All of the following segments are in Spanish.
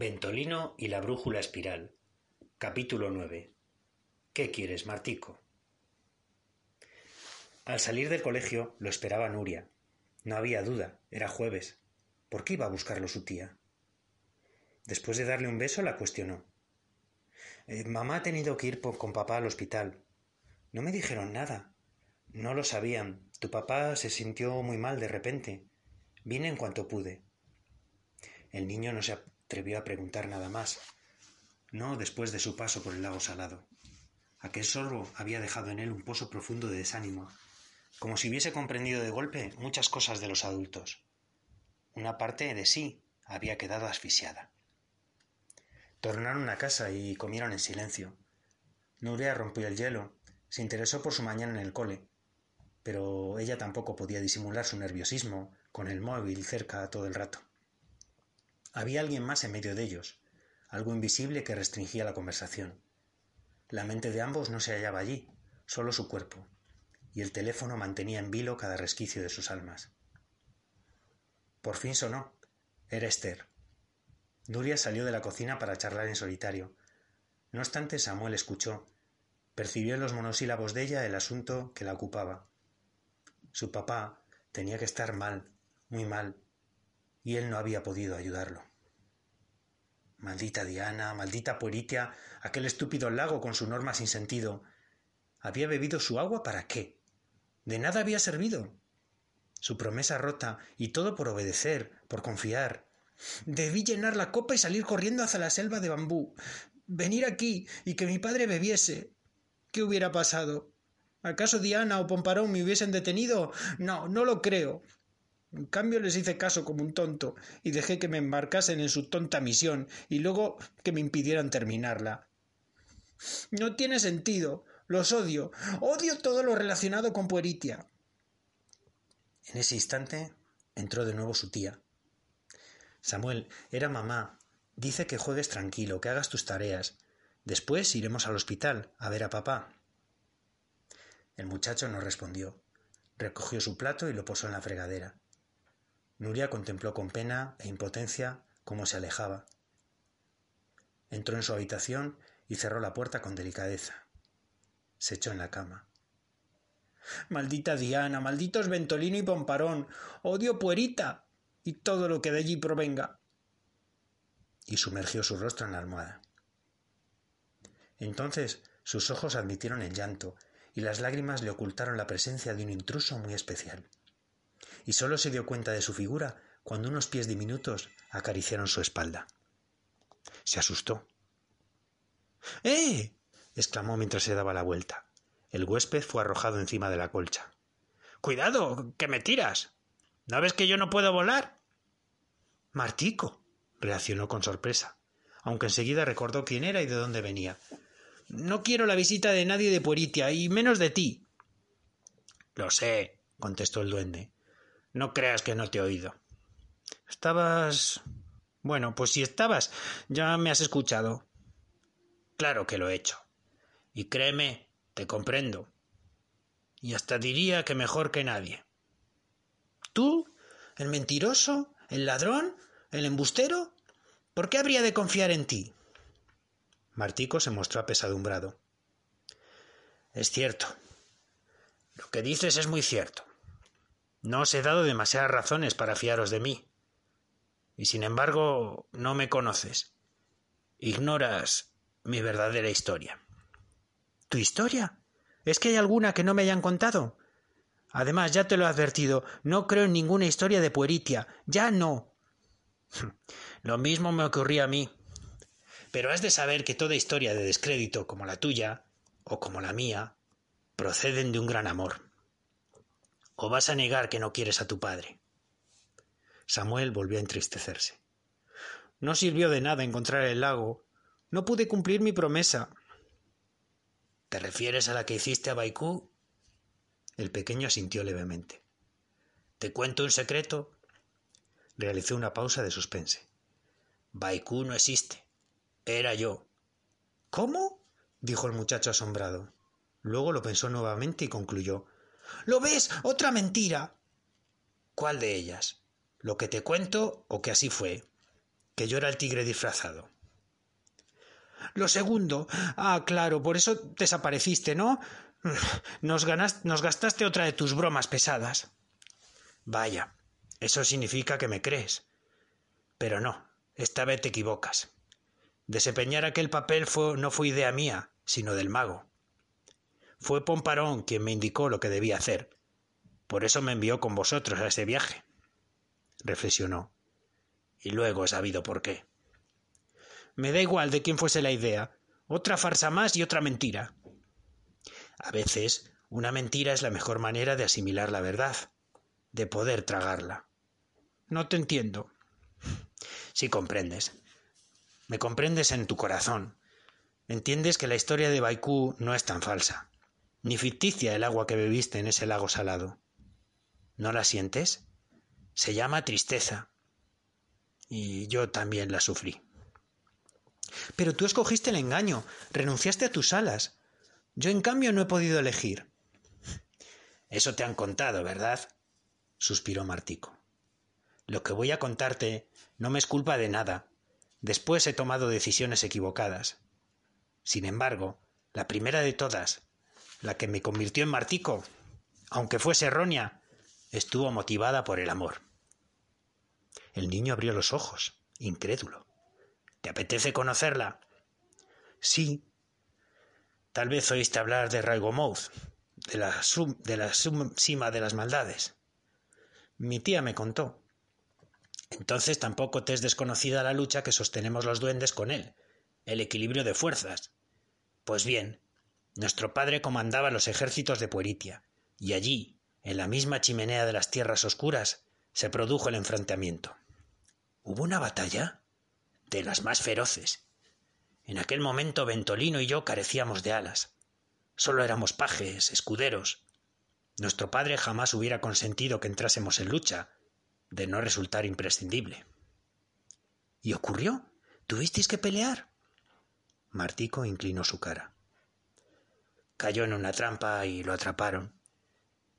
Ventolino y la brújula espiral. Capítulo 9. ¿Qué quieres, Martico? Al salir del colegio lo esperaba Nuria. No había duda, era jueves. ¿Por qué iba a buscarlo su tía? Después de darle un beso la cuestionó. Eh, mamá ha tenido que ir con papá al hospital. No me dijeron nada. No lo sabían. Tu papá se sintió muy mal de repente. Vine en cuanto pude. El niño no se atrevió a preguntar nada más. No después de su paso por el lago salado. Aquel sorbo había dejado en él un pozo profundo de desánimo, como si hubiese comprendido de golpe muchas cosas de los adultos. Una parte de sí había quedado asfixiada. Tornaron a casa y comieron en silencio. Nuria rompió el hielo, se interesó por su mañana en el cole, pero ella tampoco podía disimular su nerviosismo con el móvil cerca todo el rato. Había alguien más en medio de ellos, algo invisible que restringía la conversación. La mente de ambos no se hallaba allí, solo su cuerpo, y el teléfono mantenía en vilo cada resquicio de sus almas. Por fin sonó. Era Esther. Nuria salió de la cocina para charlar en solitario. No obstante, Samuel escuchó. Percibió en los monosílabos de ella el asunto que la ocupaba. Su papá tenía que estar mal, muy mal, y él no había podido ayudarlo. Maldita Diana, maldita Pueritia, aquel estúpido lago con su norma sin sentido. ¿Había bebido su agua para qué? De nada había servido. Su promesa rota, y todo por obedecer, por confiar. Debí llenar la copa y salir corriendo hacia la selva de bambú. Venir aquí y que mi padre bebiese. ¿Qué hubiera pasado? ¿Acaso Diana o Pomparón me hubiesen detenido? No, no lo creo. En cambio les hice caso como un tonto y dejé que me embarcasen en su tonta misión y luego que me impidieran terminarla. No tiene sentido. Los odio. Odio todo lo relacionado con Pueritia. En ese instante entró de nuevo su tía. Samuel, era mamá. Dice que juegues tranquilo, que hagas tus tareas. Después iremos al hospital a ver a papá. El muchacho no respondió. Recogió su plato y lo posó en la fregadera. Nuria contempló con pena e impotencia cómo se alejaba. Entró en su habitación y cerró la puerta con delicadeza. Se echó en la cama. Maldita Diana, malditos Ventolino y Pomparón, odio puerita y todo lo que de allí provenga. Y sumergió su rostro en la almohada. Entonces sus ojos admitieron el llanto y las lágrimas le ocultaron la presencia de un intruso muy especial y solo se dio cuenta de su figura cuando unos pies diminutos acariciaron su espalda. Se asustó. ¡Eh! exclamó mientras se daba la vuelta. El huésped fue arrojado encima de la colcha. Cuidado, que me tiras. ¿No ves que yo no puedo volar? Martico, reaccionó con sorpresa, aunque enseguida recordó quién era y de dónde venía. No quiero la visita de nadie de Pueritia, y menos de ti. Lo sé, contestó el duende. No creas que no te he oído. Estabas. Bueno, pues si estabas, ya me has escuchado. Claro que lo he hecho. Y créeme, te comprendo. Y hasta diría que mejor que nadie. ¿Tú? ¿El mentiroso? ¿El ladrón? ¿El embustero? ¿Por qué habría de confiar en ti? Martico se mostró apesadumbrado. Es cierto. Lo que dices es muy cierto. No os he dado demasiadas razones para fiaros de mí. Y sin embargo, no me conoces. Ignoras mi verdadera historia. ¿Tu historia? ¿Es que hay alguna que no me hayan contado? Además, ya te lo he advertido, no creo en ninguna historia de pueritia. Ya no. Lo mismo me ocurría a mí. Pero has de saber que toda historia de descrédito como la tuya, o como la mía, proceden de un gran amor. ¿O vas a negar que no quieres a tu padre? Samuel volvió a entristecerse. No sirvió de nada encontrar el lago. No pude cumplir mi promesa. ¿Te refieres a la que hiciste a Baikú? El pequeño asintió levemente. ¿Te cuento un secreto? Realicé una pausa de suspense. Baikú no existe. Era yo. ¿Cómo? dijo el muchacho asombrado. Luego lo pensó nuevamente y concluyó. ¿Lo ves? Otra mentira. ¿Cuál de ellas? ¿Lo que te cuento o que así fue? Que yo era el tigre disfrazado. Lo segundo. Ah, claro, por eso desapareciste, ¿no? Nos, nos gastaste otra de tus bromas pesadas. Vaya, eso significa que me crees. Pero no, esta vez te equivocas. Desempeñar aquel papel fue, no fue idea mía, sino del mago. Fue Pomparón quien me indicó lo que debía hacer. Por eso me envió con vosotros a ese viaje. Reflexionó. Y luego he sabido por qué. Me da igual de quién fuese la idea. Otra farsa más y otra mentira. A veces, una mentira es la mejor manera de asimilar la verdad, de poder tragarla. No te entiendo. Sí comprendes. Me comprendes en tu corazón. Entiendes que la historia de Baikú no es tan falsa, ni ficticia el agua que bebiste en ese lago salado. ¿No la sientes? Se llama tristeza. Y yo también la sufrí. Pero tú escogiste el engaño, renunciaste a tus alas. Yo, en cambio, no he podido elegir. Eso te han contado, ¿verdad? suspiró Martico. Lo que voy a contarte no me es culpa de nada, Después he tomado decisiones equivocadas. Sin embargo, la primera de todas, la que me convirtió en Martico, aunque fuese errónea, estuvo motivada por el amor. El niño abrió los ojos, incrédulo. ¿Te apetece conocerla? Sí. Tal vez oíste hablar de Raigomouth, de la, de la cima de las maldades. Mi tía me contó. Entonces tampoco te es desconocida la lucha que sostenemos los duendes con él, el equilibrio de fuerzas. Pues bien, nuestro padre comandaba los ejércitos de Pueritia, y allí, en la misma chimenea de las tierras oscuras, se produjo el enfrentamiento. ¿Hubo una batalla? De las más feroces. En aquel momento Ventolino y yo carecíamos de alas. Solo éramos pajes, escuderos. Nuestro padre jamás hubiera consentido que entrásemos en lucha, de no resultar imprescindible. ¿Y ocurrió? ¿Tuvisteis que pelear? Martico inclinó su cara. Cayó en una trampa y lo atraparon.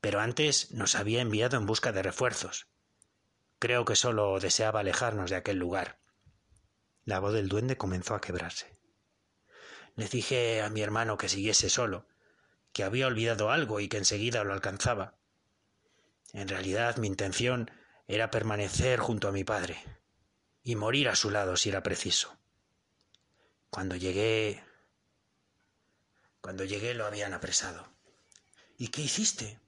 Pero antes nos había enviado en busca de refuerzos. Creo que solo deseaba alejarnos de aquel lugar. La voz del duende comenzó a quebrarse. Le dije a mi hermano que siguiese solo, que había olvidado algo y que enseguida lo alcanzaba. En realidad mi intención era permanecer junto a mi padre y morir a su lado si era preciso. Cuando llegué... Cuando llegué lo habían apresado. ¿Y qué hiciste?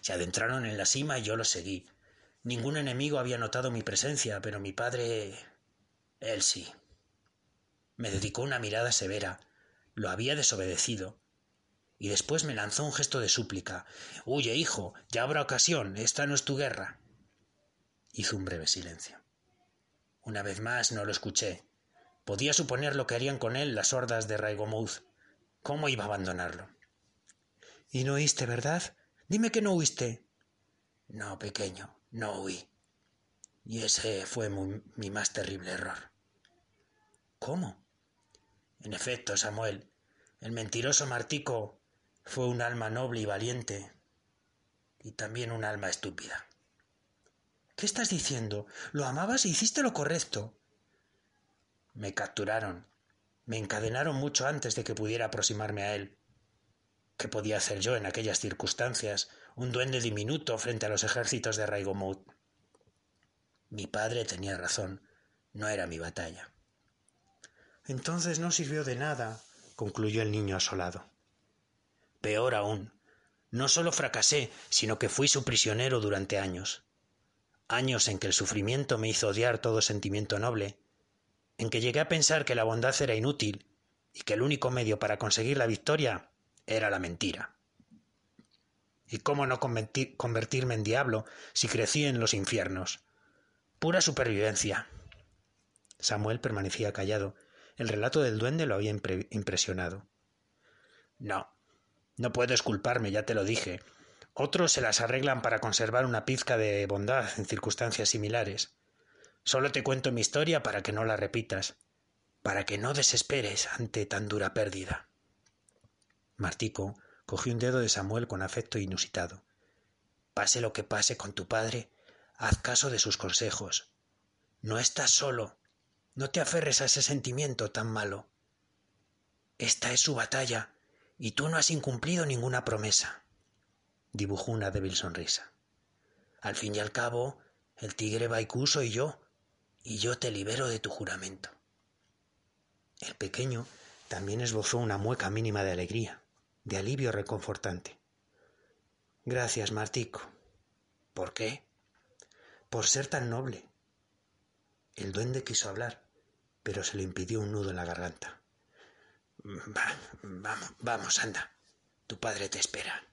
Se adentraron en la cima y yo los seguí. Ningún enemigo había notado mi presencia, pero mi padre... él sí. Me dedicó una mirada severa. Lo había desobedecido. Y después me lanzó un gesto de súplica. Huye, hijo, ya habrá ocasión, esta no es tu guerra. Hizo un breve silencio. Una vez más no lo escuché. Podía suponer lo que harían con él las hordas de Raigomouth. ¿Cómo iba a abandonarlo? Y no oíste, ¿verdad? Dime que no oíste. No, pequeño, no huí. Y ese fue mi más terrible error. ¿Cómo? En efecto, Samuel, el mentiroso Martico fue un alma noble y valiente, y también un alma estúpida. ¿Qué estás diciendo? Lo amabas e hiciste lo correcto. Me capturaron. Me encadenaron mucho antes de que pudiera aproximarme a él. ¿Qué podía hacer yo en aquellas circunstancias, un duende diminuto frente a los ejércitos de Raigomouth? Mi padre tenía razón. No era mi batalla. Entonces no sirvió de nada, concluyó el niño asolado. Peor aún, no solo fracasé, sino que fui su prisionero durante años años en que el sufrimiento me hizo odiar todo sentimiento noble, en que llegué a pensar que la bondad era inútil y que el único medio para conseguir la victoria era la mentira. ¿Y cómo no convertirme en diablo si crecí en los infiernos? Pura supervivencia. Samuel permanecía callado. El relato del duende lo había impresionado. No, no puedo esculparme, ya te lo dije. Otros se las arreglan para conservar una pizca de bondad en circunstancias similares. Solo te cuento mi historia para que no la repitas, para que no desesperes ante tan dura pérdida. Martico cogió un dedo de Samuel con afecto inusitado. Pase lo que pase con tu padre, haz caso de sus consejos. No estás solo. No te aferres a ese sentimiento tan malo. Esta es su batalla, y tú no has incumplido ninguna promesa. Dibujó una débil sonrisa. Al fin y al cabo, el tigre Baicuso y yo, y yo te libero de tu juramento. El pequeño también esbozó una mueca mínima de alegría de alivio reconfortante. Gracias, Martico. ¿Por qué? Por ser tan noble. El duende quiso hablar, pero se le impidió un nudo en la garganta. vamos, vamos, anda. Tu padre te espera.